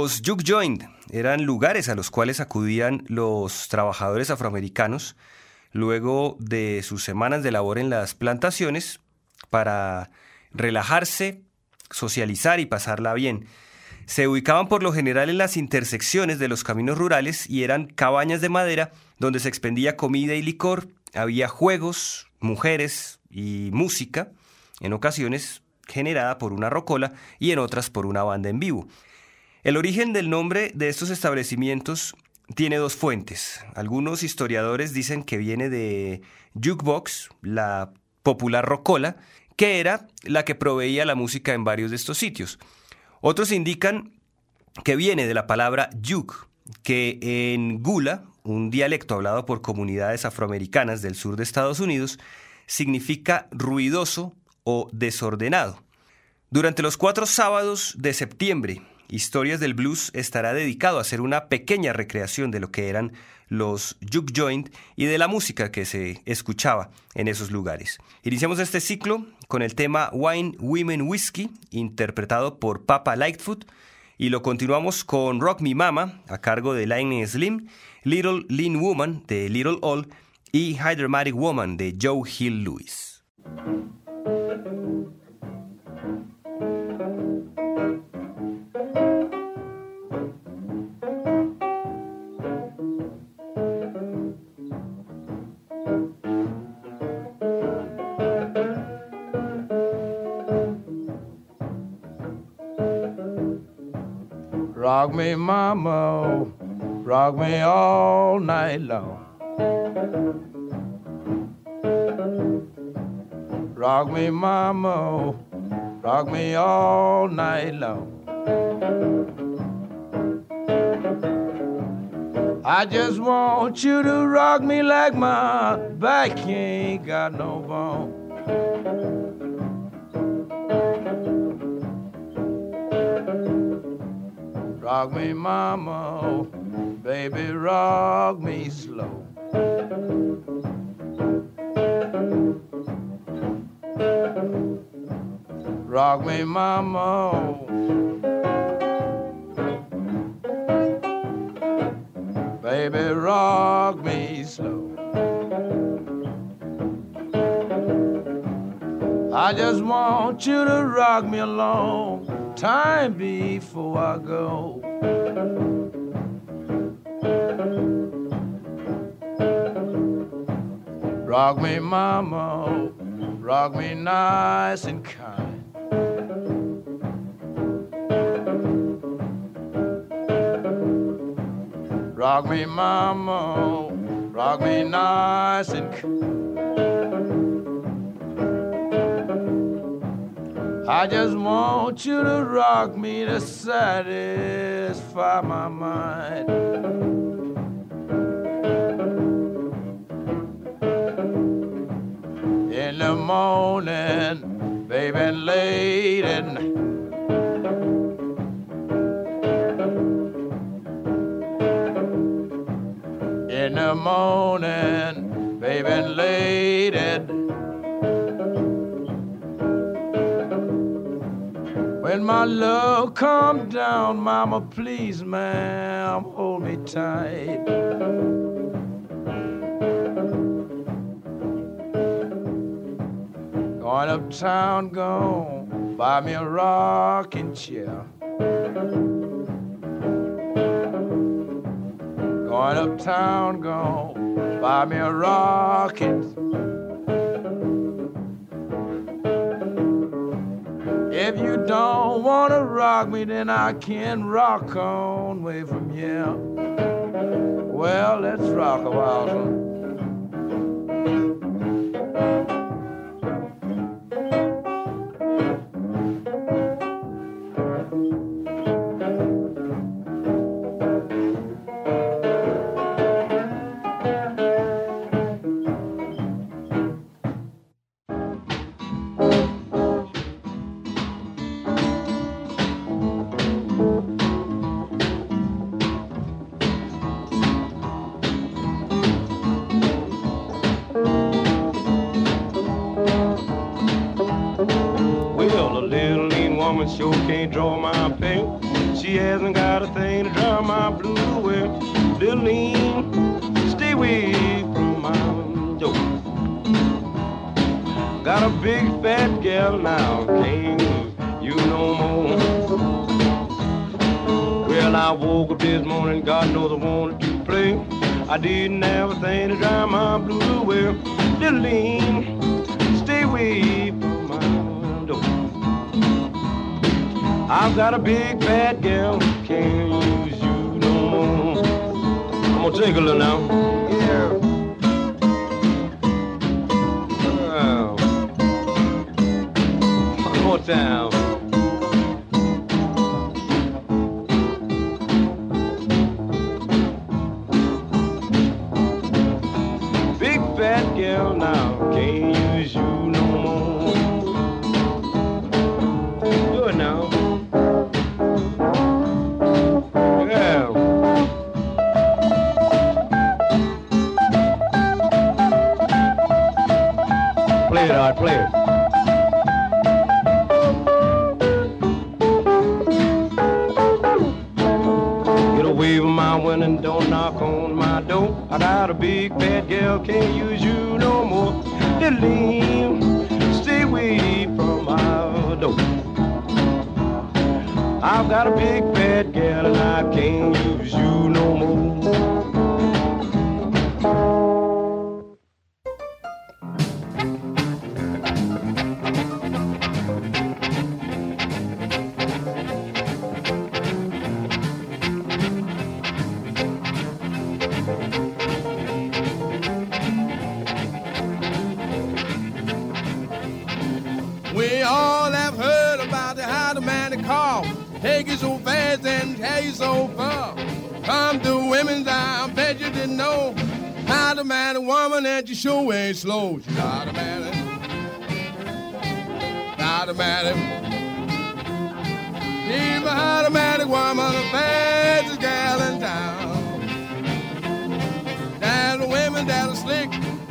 Los juke joint eran lugares a los cuales acudían los trabajadores afroamericanos luego de sus semanas de labor en las plantaciones para relajarse, socializar y pasarla bien. Se ubicaban por lo general en las intersecciones de los caminos rurales y eran cabañas de madera donde se expendía comida y licor, había juegos, mujeres y música, en ocasiones generada por una rocola y en otras por una banda en vivo. El origen del nombre de estos establecimientos tiene dos fuentes. Algunos historiadores dicen que viene de jukebox, la popular rocola, que era la que proveía la música en varios de estos sitios. Otros indican que viene de la palabra yuk, que en Gula, un dialecto hablado por comunidades afroamericanas del sur de Estados Unidos, significa ruidoso o desordenado. Durante los cuatro sábados de septiembre, Historias del Blues estará dedicado a hacer una pequeña recreación de lo que eran los juke joint y de la música que se escuchaba en esos lugares. Iniciamos este ciclo con el tema Wine, Women, Whiskey, interpretado por Papa Lightfoot, y lo continuamos con Rock Me Mama, a cargo de Lightning Slim, Little Lean Woman de Little All y Hydromatic Woman de Joe Hill Lewis. Mama, rock me all night long. Rock me, mama, rock me all night long. I just want you to rock me like my back ain't got no Rock me, mama, oh, baby, rock me slow. Rock me, mama. Oh, baby, rock me slow. I just want you to rock me along time before I go. Rock me, mama, rock me nice and kind. Rock me, mama, rock me nice and kind. I just want you to rock me to satisfy my mind. In the morning, baby, late at night. In the morning, baby, late When my love come down, mama, please, ma'am, hold me tight. Going uptown, go buy me a rocking chair. Going uptown, go buy me a rocking If you don't wanna rock me, then I can rock on way from here. Well, let's rock a while. Woman sure can't draw my pay. She hasn't got a thing to dry my blue. Well, little lean, stay away from my door. Got a big fat gal now, can't you no more. Well, I woke up this morning, God knows I wanted to play. I didn't have a thing to dry my blue. Well, little lean, stay away I've got a big fat gal, can't use you no more. I'm gonna take a little now. Yeah. Wow. One more time. And you sure ain't slow. She's not a man. Not a man. She's a automatic woman, the fastest gal in town. There's women that are slick,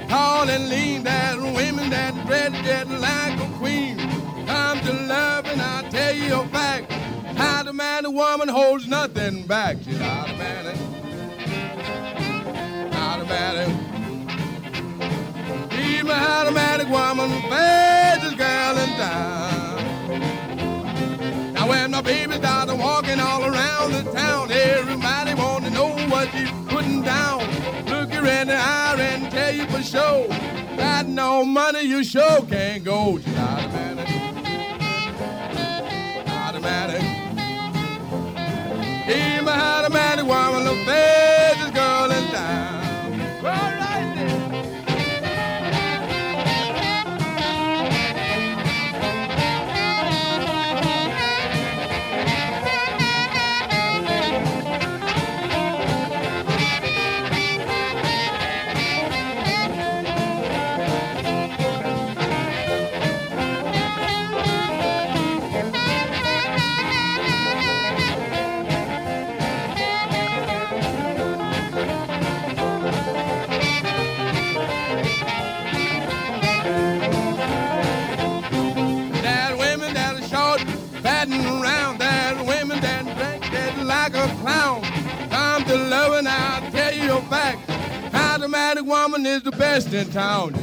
tall and lean. There's women that dread just like a queen. Come to love and I'll tell you a fact. How the man a woman holds nothing back. She's automatic. Automatic. She's my automatic woman, the fastest girl in town. Now when my baby started walking all around the town, everybody want to know what she's putting down. Look her in the eye and tell you for sure. Got no money, you sure can't go. She's automatic. Automatic. She's my automatic woman, the best in town.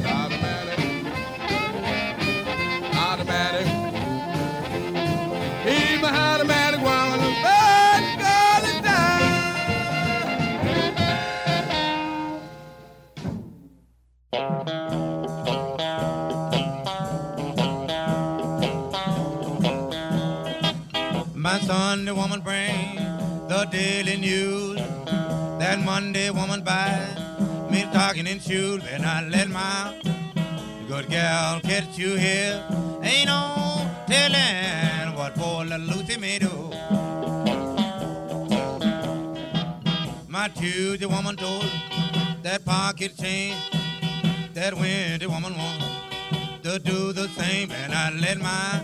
I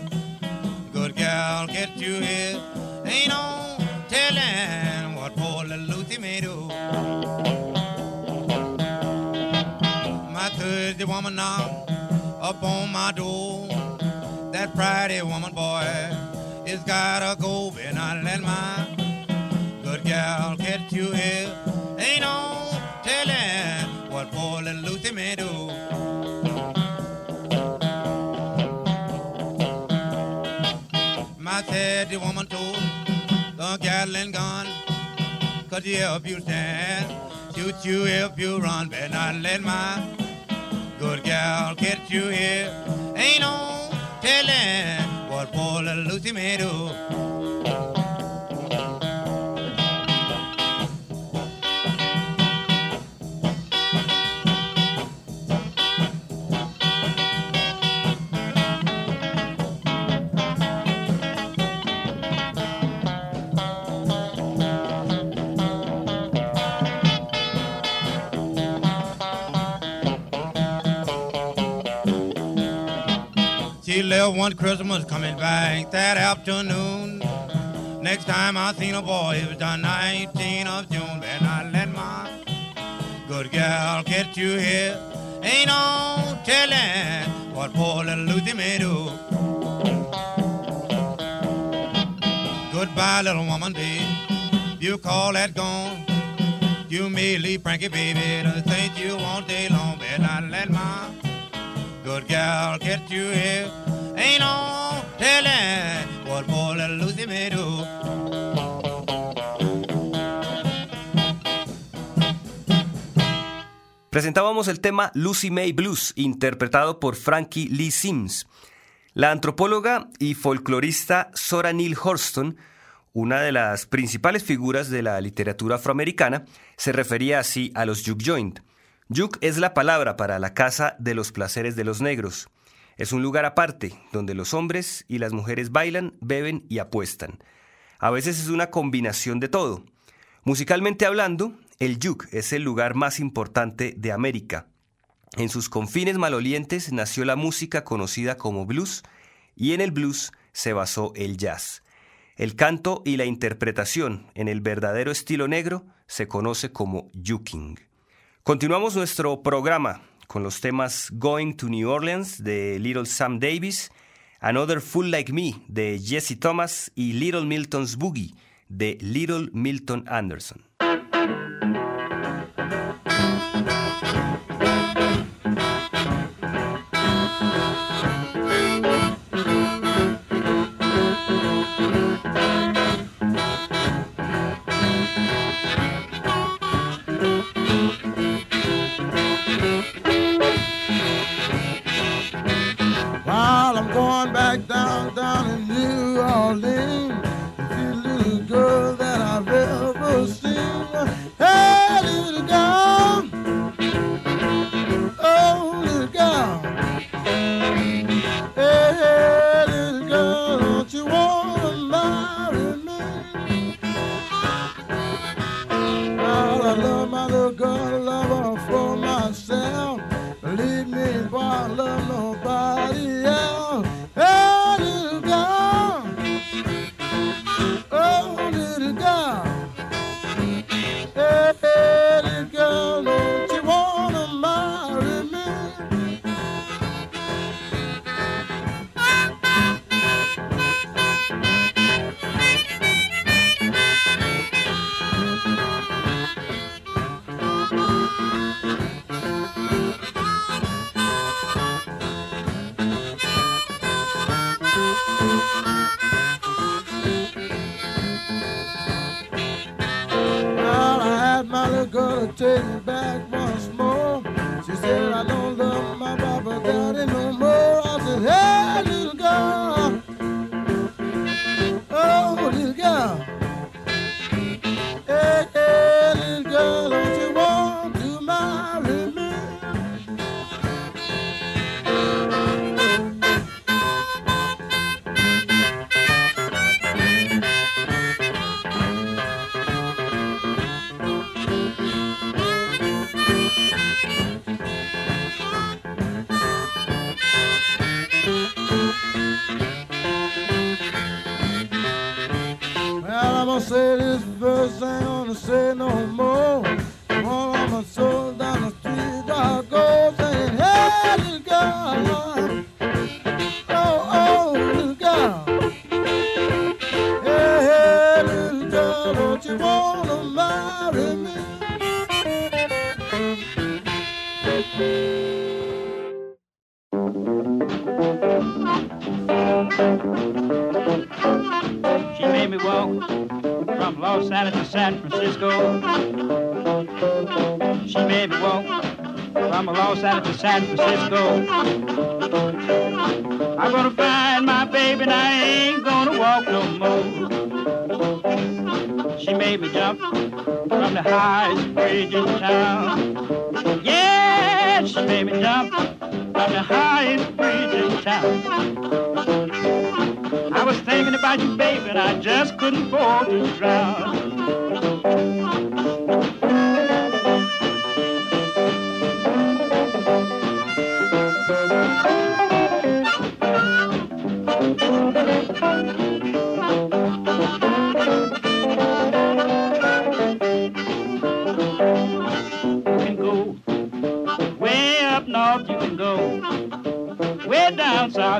My said the woman told the gal and gone. Cause if you stand, shoot you if you run. Better not let my good gal get you here. Ain't no telling what poor little Lucy may do. Left one Christmas coming back that afternoon. Next time I seen a boy, it was the 19th of June. Better not let my good gal get you here. Ain't no telling what poor little Lucy may do. Goodbye, little woman, babe. You call that gone. You may leave Frankie, baby, to think you all day long. Better not let my good gal get you here. Presentábamos el tema Lucy May Blues, interpretado por Frankie Lee Sims. La antropóloga y folclorista Sora Neale Horston, una de las principales figuras de la literatura afroamericana, se refería así a los juke joint. Juke es la palabra para la casa de los placeres de los negros. Es un lugar aparte, donde los hombres y las mujeres bailan, beben y apuestan. A veces es una combinación de todo. Musicalmente hablando, el Yuk es el lugar más importante de América. En sus confines malolientes nació la música conocida como blues y en el blues se basó el jazz. El canto y la interpretación en el verdadero estilo negro se conoce como yuking. Continuamos nuestro programa con los temas Going to New Orleans de Little Sam Davis, Another Fool Like Me de Jesse Thomas y Little Milton's Boogie de Little Milton Anderson. Orleans, the little girl made me jump from the highest bridge in town. Yeah, she made me jump from the highest bridge in town. I was thinking about you, baby, and I just couldn't afford to drown.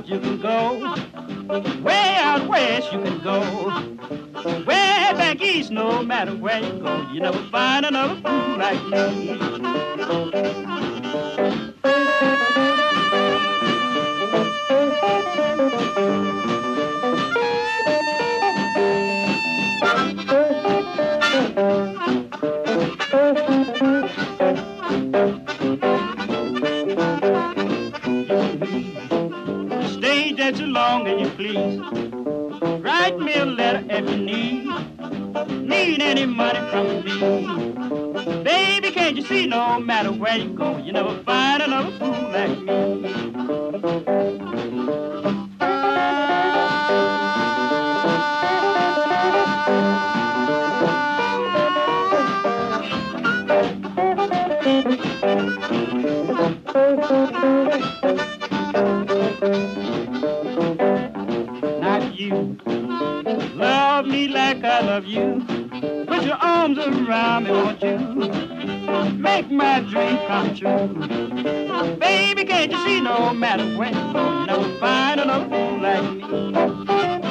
You can go. Way out west, you can go. Way back east, no matter where you go, you never find another fool like me. Love you. Put your arms around me, won't you? Make my dream come true. Oh, baby, can't you see no matter where you oh, go, you never find another fool like me.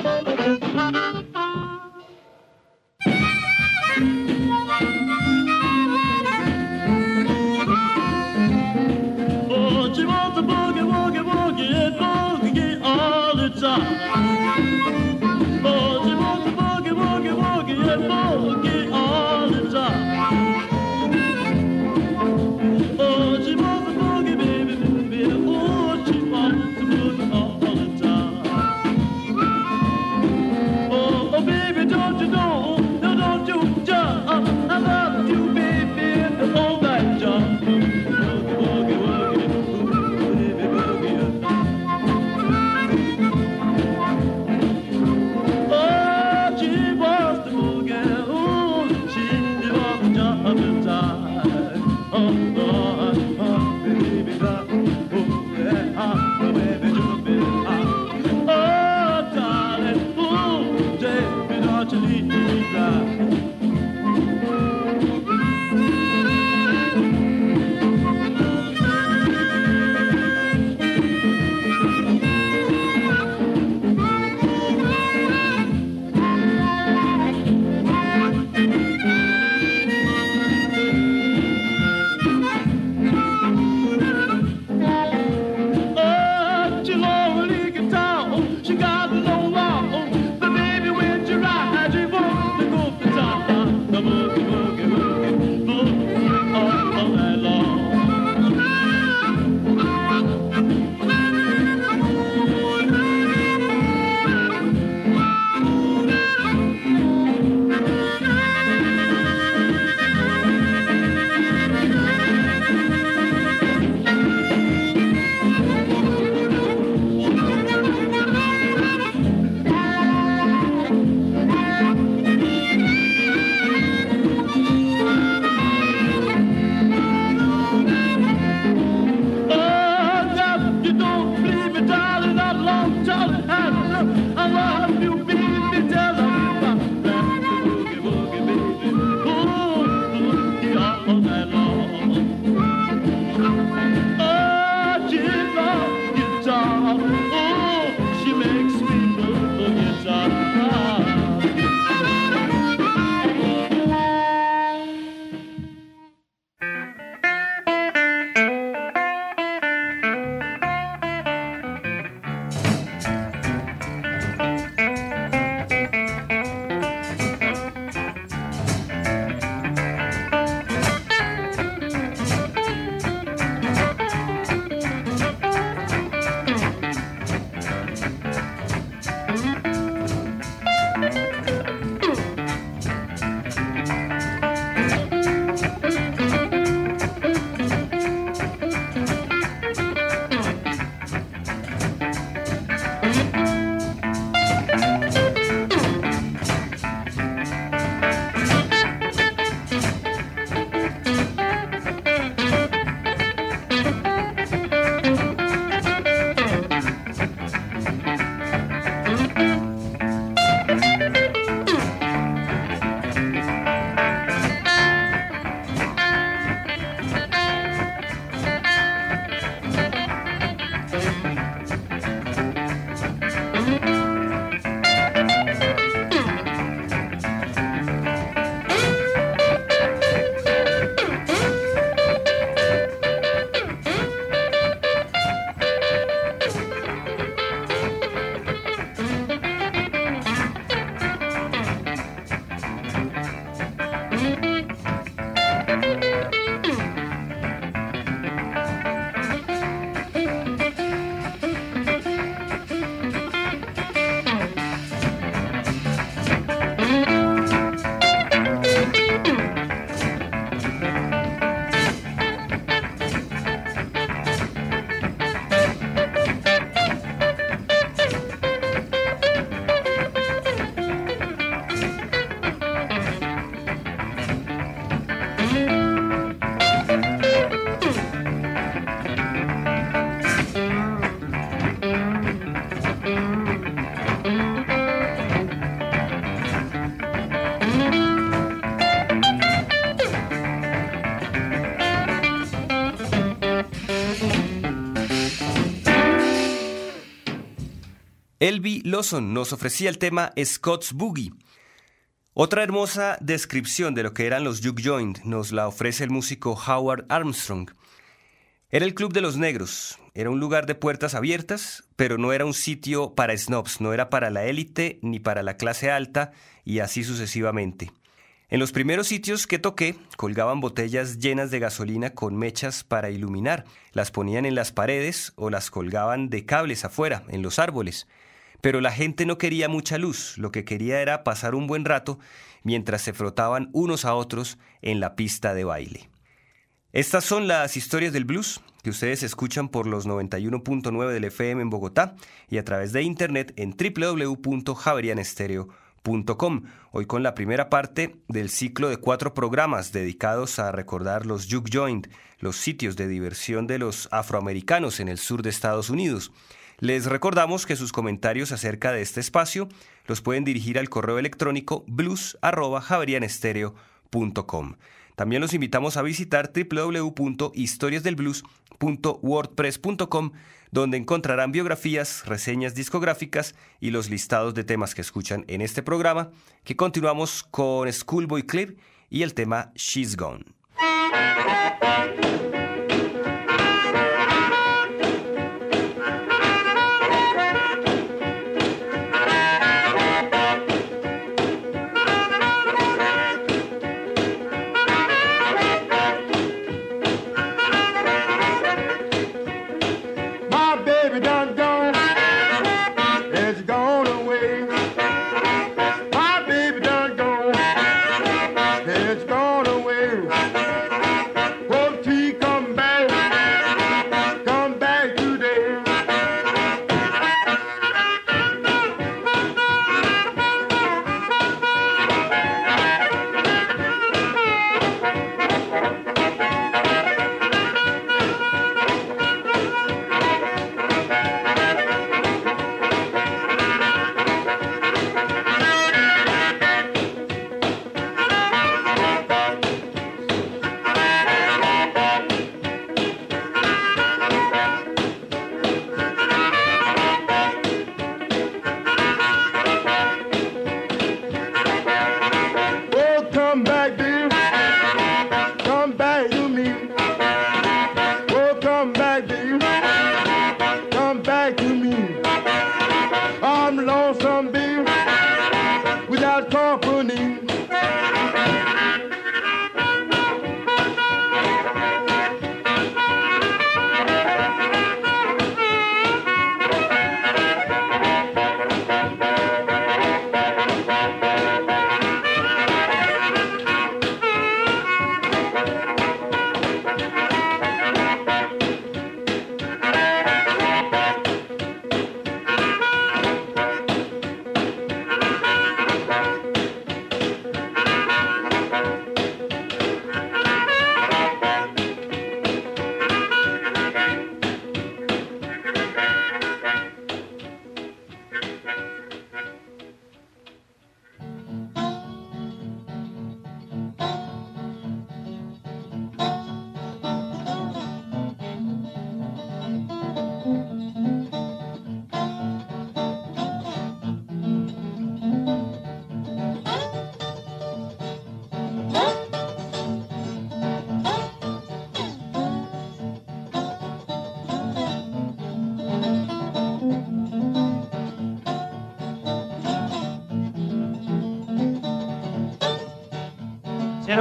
Elby Lawson nos ofrecía el tema Scott's Boogie. Otra hermosa descripción de lo que eran los Juke Joint nos la ofrece el músico Howard Armstrong. Era el Club de los Negros, era un lugar de puertas abiertas, pero no era un sitio para snobs, no era para la élite ni para la clase alta y así sucesivamente. En los primeros sitios que toqué, colgaban botellas llenas de gasolina con mechas para iluminar, las ponían en las paredes o las colgaban de cables afuera, en los árboles. Pero la gente no quería mucha luz, lo que quería era pasar un buen rato mientras se frotaban unos a otros en la pista de baile. Estas son las historias del blues que ustedes escuchan por los 91.9 del FM en Bogotá y a través de internet en www.javerianestereo.com hoy con la primera parte del ciclo de cuatro programas dedicados a recordar los juke joint, los sitios de diversión de los afroamericanos en el sur de Estados Unidos. Les recordamos que sus comentarios acerca de este espacio los pueden dirigir al correo electrónico blues.javerianestereo.com. También los invitamos a visitar www.historiasdelblues.wordpress.com donde encontrarán biografías, reseñas discográficas y los listados de temas que escuchan en este programa, que continuamos con Schoolboy Clip y el tema She's Gone.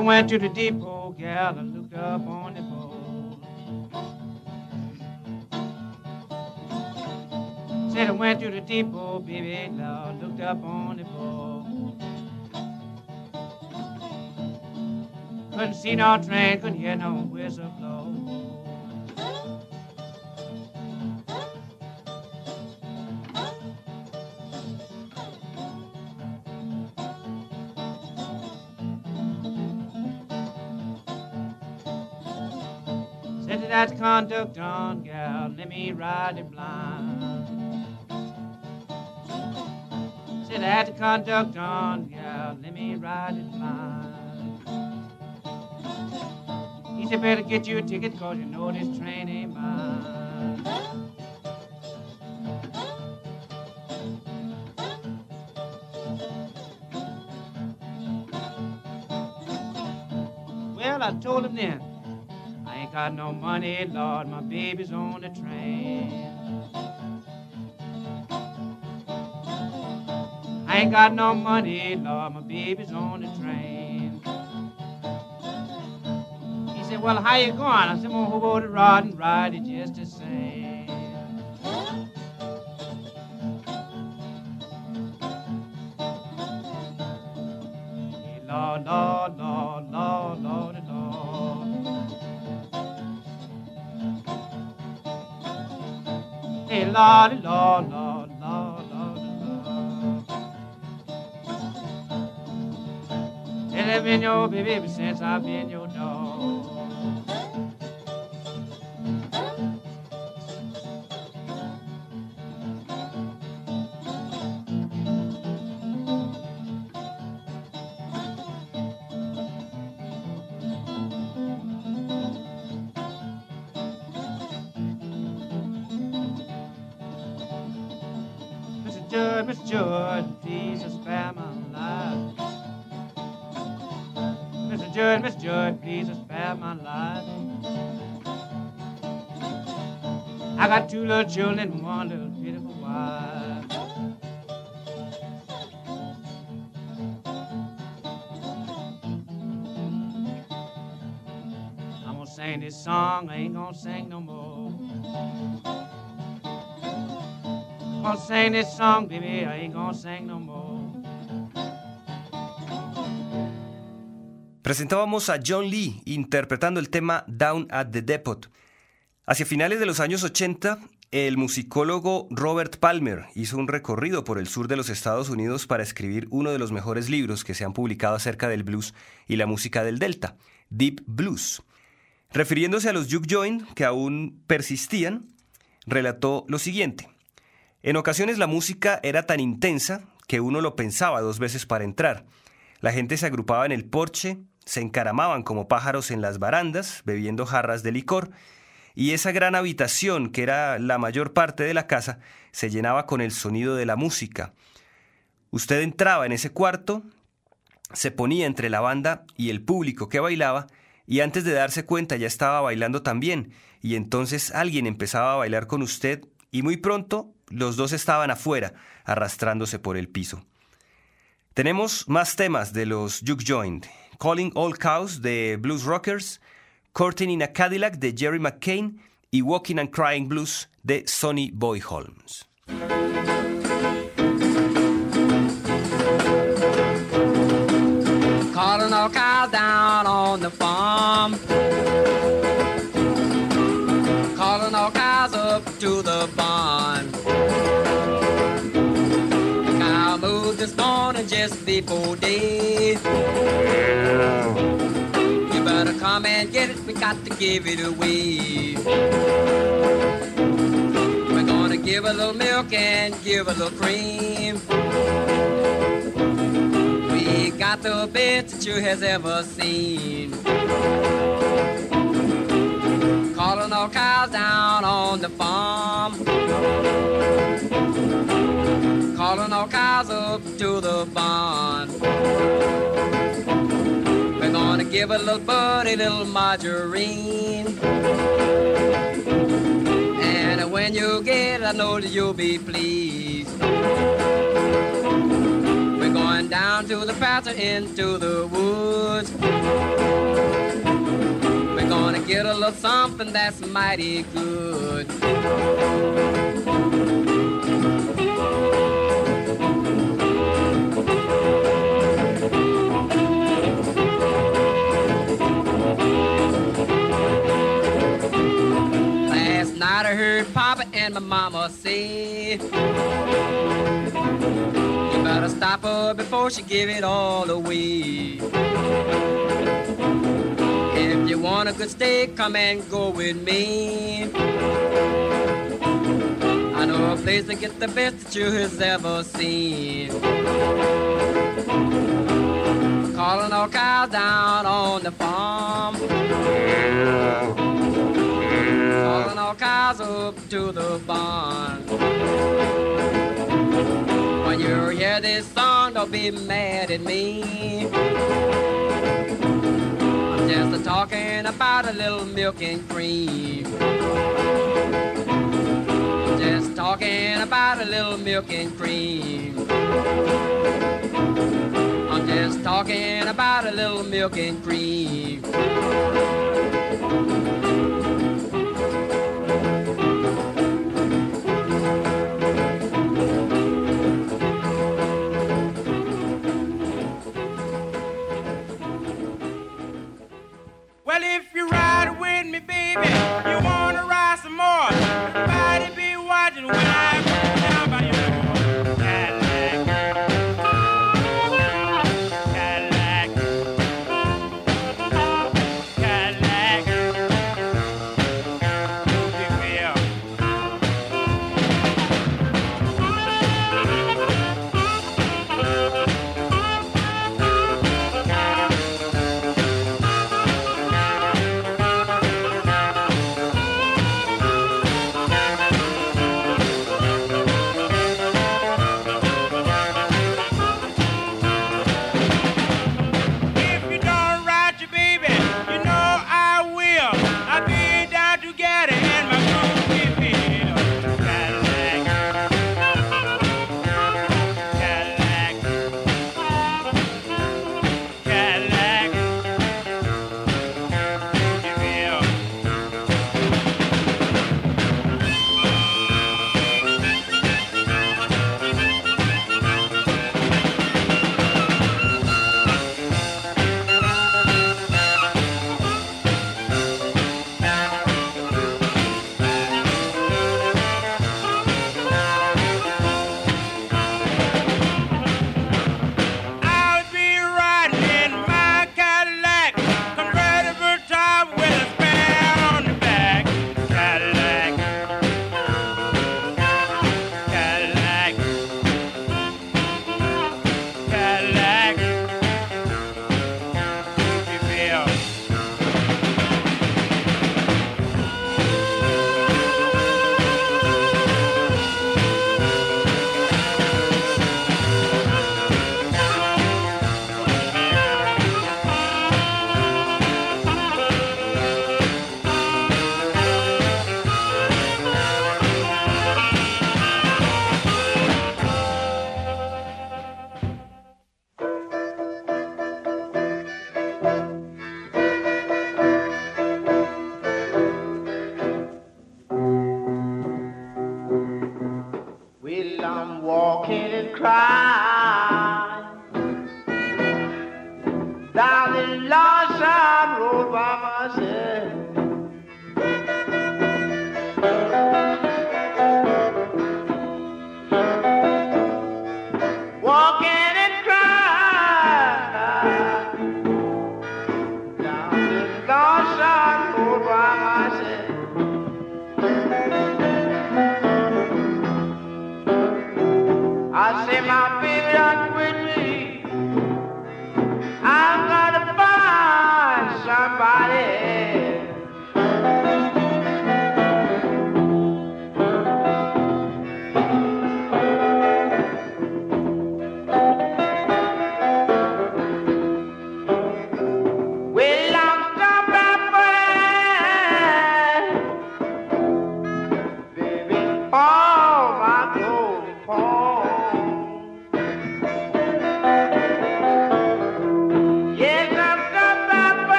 Went to the depot, oh, gal, and looked up on the pole. Said I went to the depot, oh, baby, Lord, looked up on the pole. Couldn't see no train, couldn't hear no whistle milk on gal, let me ride it blind. Said I had to conduct on, gal, let me ride it blind. He said, better get you a ticket, cause you know this train ain't mine. Well, I told him then, got no money, Lord, my baby's on the train. I ain't got no money, Lord, my baby's on the train. He said, Well, how you going? I said, gonna hold the rod and ride it just the same. Hey, Lord, Lord, Lord, Lord, Lord. Hey, Lord, Lord, Lord, Lord, Lord, Lord. And I've been your baby since I've been your two little children and one little beautiful wife. I'm gonna sing this song, I ain't gonna sing no more. Gonna sing this song, baby, I ain't gonna sing no more. Presentábamos a John Lee interpretando el tema Down at the Depot. Hacia finales de los años 80, el musicólogo Robert Palmer hizo un recorrido por el sur de los Estados Unidos para escribir uno de los mejores libros que se han publicado acerca del blues y la música del Delta, Deep Blues. Refiriéndose a los juke joint que aún persistían, relató lo siguiente. En ocasiones la música era tan intensa que uno lo pensaba dos veces para entrar. La gente se agrupaba en el porche, se encaramaban como pájaros en las barandas, bebiendo jarras de licor, y esa gran habitación, que era la mayor parte de la casa, se llenaba con el sonido de la música. Usted entraba en ese cuarto, se ponía entre la banda y el público que bailaba, y antes de darse cuenta ya estaba bailando también, y entonces alguien empezaba a bailar con usted, y muy pronto los dos estaban afuera, arrastrándose por el piso. Tenemos más temas de los Juke Joint. Calling All Cows de Blues Rockers, Courting in a Cadillac de Jerry McCain y Walking and Crying Blues de Sonny Boy Holmes. Calling all cows down on the farm. Calling all cows up to the barn. Cow moved this morning just before day. Come and get it, we got to give it away. We're gonna give a little milk and give a little cream. We got the best that you has ever seen. Calling all cows down on the farm. Calling all cows up to the barn. Give a little buddy little margarine. And when you get it, I know that you'll be pleased. We're going down to the pasture into the woods. We're gonna get a little something that's mighty good. Night I heard Papa and my mama say, You better stop her before she give it all away. If you want a good steak, come and go with me. I know a place to get the best that you has ever seen. Calling all cows down on the farm. Calling all cows up to the barn. When you hear this song, don't be mad at me. I'm just talking about a little milk and cream. Just talking about a little milk and cream. I'm just talking about a little milk and cream. If you ride with me, baby, you wanna ride some more. Everybody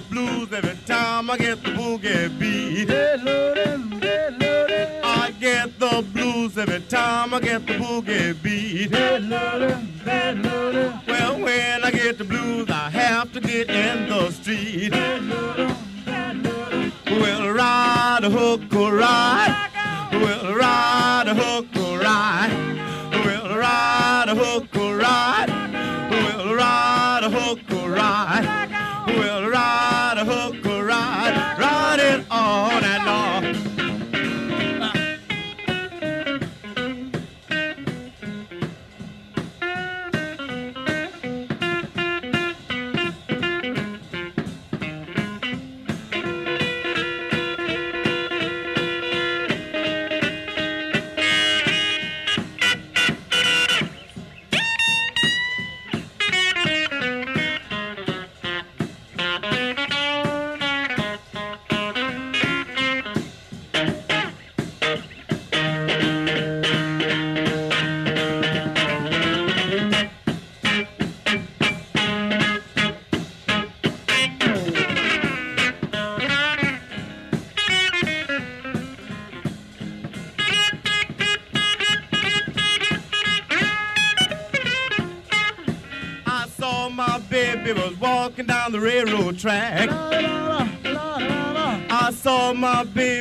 the blues every time I get the boogie beat. I get the blues every time I get the boogie beat. Well, when I get the blues, I have to get in the street. We'll ride a hook or ride. We'll ride a hook or ride. We'll ride a hook or ride. We'll ride a hook or ride.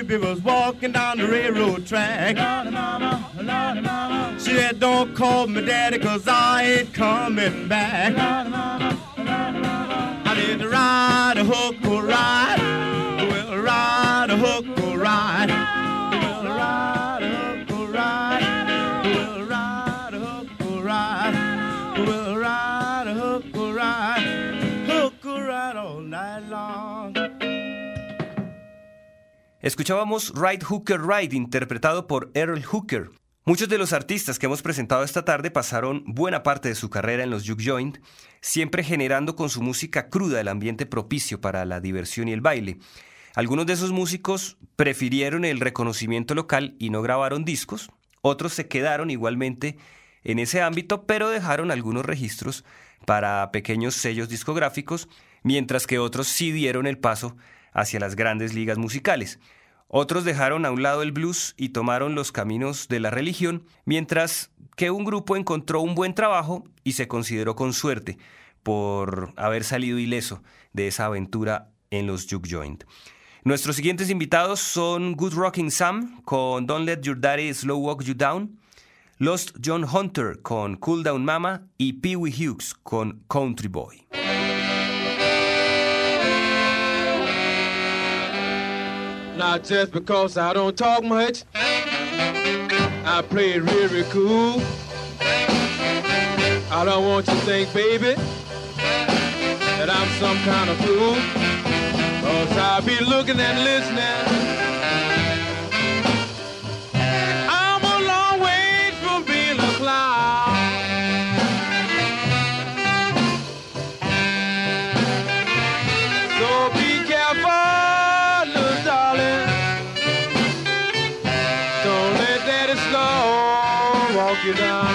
Baby was walking down the railroad track. She said, don't call me daddy cause I ain't coming back. I Escuchábamos Ride Hooker Ride, interpretado por Earl Hooker. Muchos de los artistas que hemos presentado esta tarde pasaron buena parte de su carrera en los juke joint, siempre generando con su música cruda el ambiente propicio para la diversión y el baile. Algunos de esos músicos prefirieron el reconocimiento local y no grabaron discos, otros se quedaron igualmente en ese ámbito, pero dejaron algunos registros para pequeños sellos discográficos, mientras que otros sí dieron el paso hacia las grandes ligas musicales. Otros dejaron a un lado el blues y tomaron los caminos de la religión, mientras que un grupo encontró un buen trabajo y se consideró con suerte por haber salido ileso de esa aventura en los juke joint. Nuestros siguientes invitados son Good Rocking Sam con Don't Let Your Daddy Slow Walk You Down, Lost John Hunter con Cool Down Mama y Pee Wee Hughes con Country Boy. Not just because I don't talk much, I play it really cool. I don't want you to think, baby, that I'm some kind of fool. Cause I'll be looking and listening. You down.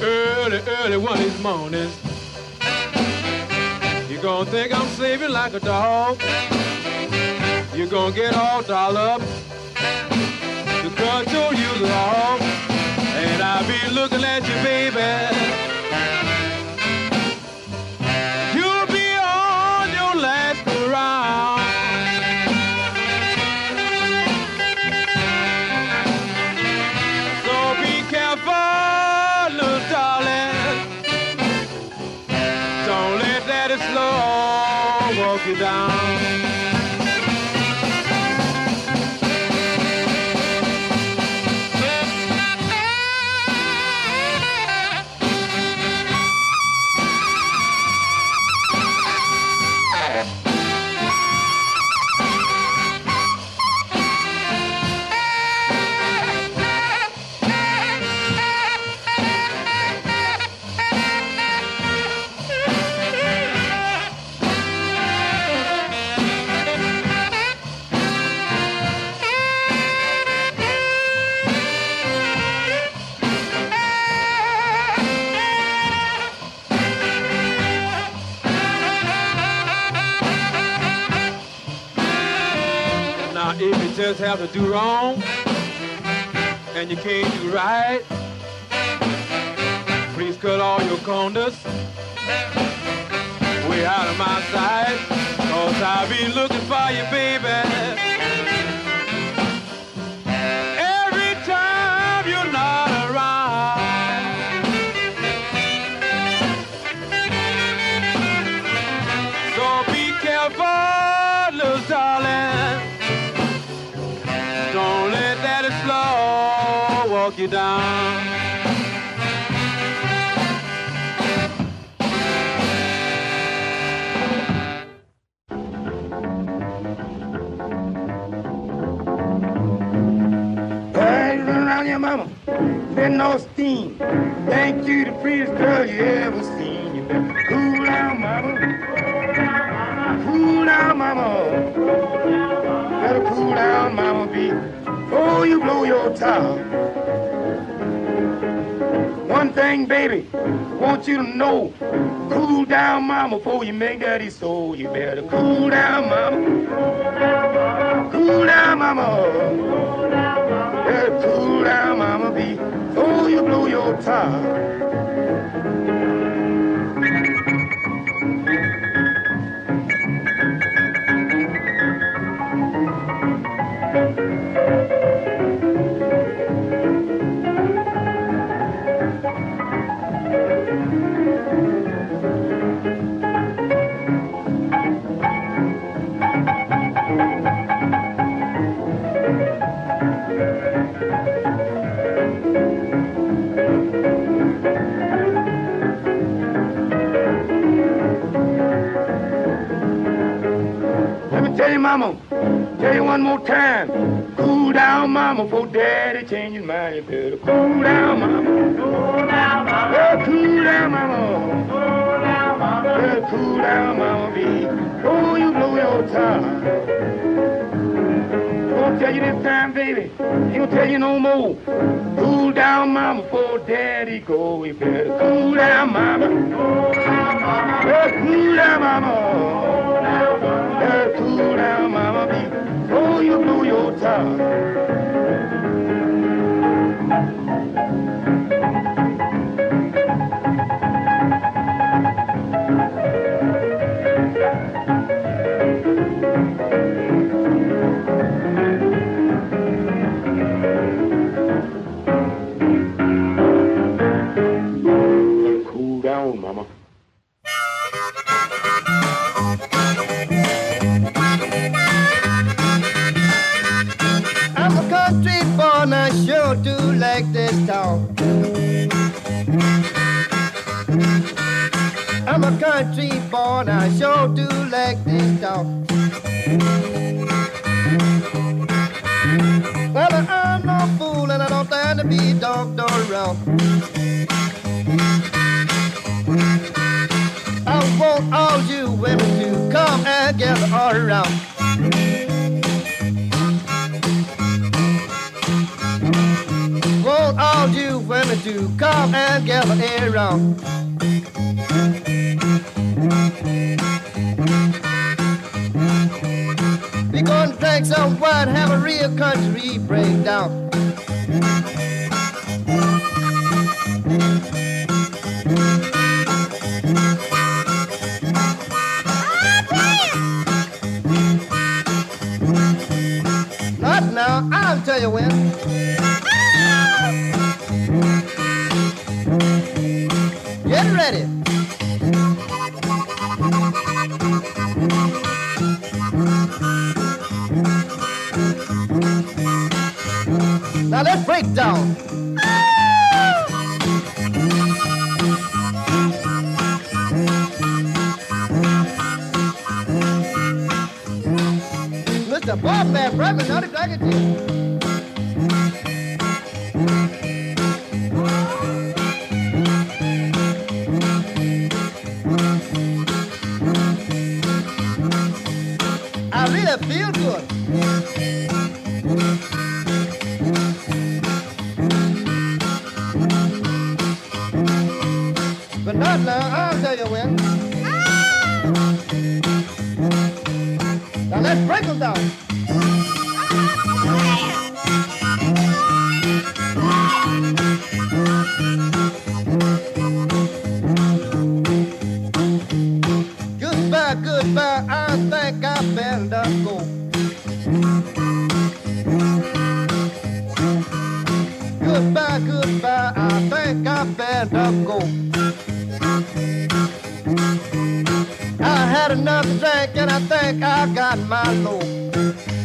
Early, early one these mornings, you're gonna think I'm sleeping like a dog. You're gonna get all dolled up to control you long. And I'll be looking at you, baby. Just have to do wrong and you can't do right, please cut all your corners way out of my sight. Cause I'll be looking for you, baby. No steam. Thank you, the prettiest girl you ever seen. You better cool down, mama. Cool down, mama. Better cool down, mama, be. Oh, you blow your top. One thing, baby, want you to know. Cool down, mama, before you make daddy so. You better cool down, mama. Cool down, mama. Better cool down, mama, be. Before oh, you blow your top. Mama, tell you one more time. Cool down, mama, before daddy change his mind. You better cool down, mama. Cool down, mama. Yeah, cool down, mama. Cool down, mama. Yeah, cool down, mama, be. Oh, you blow your top. Gonna tell you this time, baby. Ain't gonna tell you no more. Cool down, mama, before daddy go. You better cool down, mama. Cool down, mama. Yeah, cool down, mama. Cool down, mama, be. Oh, you blew your top. Gather around. We gonna drink some wine, have a real country breakdown. had enough to drink and I think I got my load.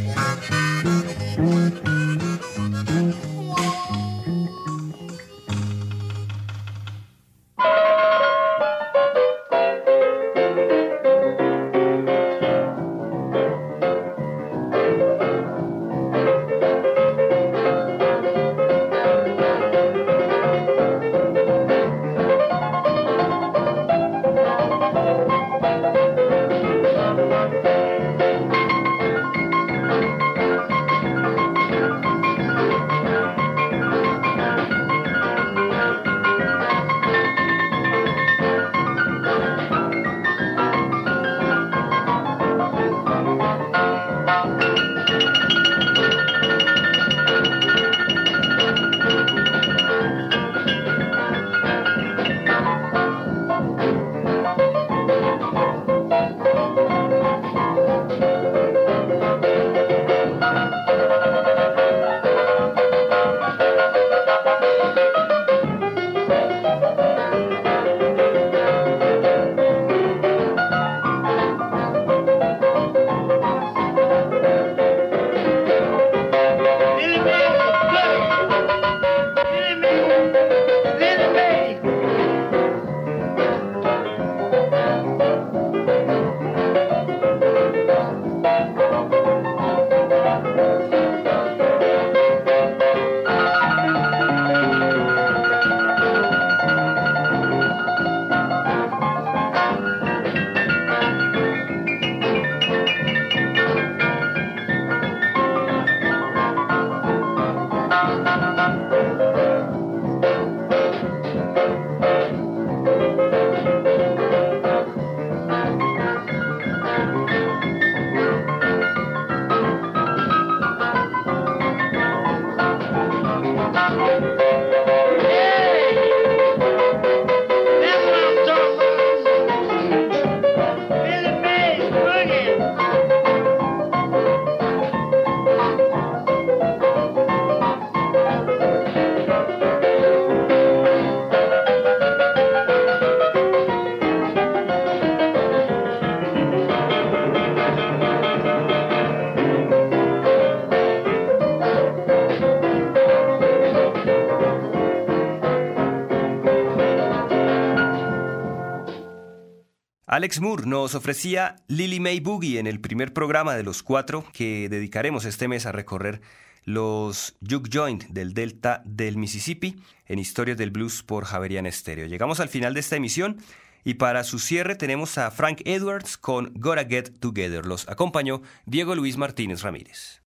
Alex Moore nos ofrecía Lily May Boogie en el primer programa de los cuatro que dedicaremos este mes a recorrer los Juke Joint del Delta del Mississippi en Historias del Blues por Javerian Stereo. Llegamos al final de esta emisión y para su cierre tenemos a Frank Edwards con Gotta Get Together. Los acompañó Diego Luis Martínez Ramírez.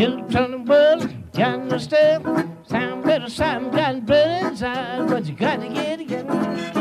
Turning world, John step. Sound better, sound got blood inside, but you gotta get it, get.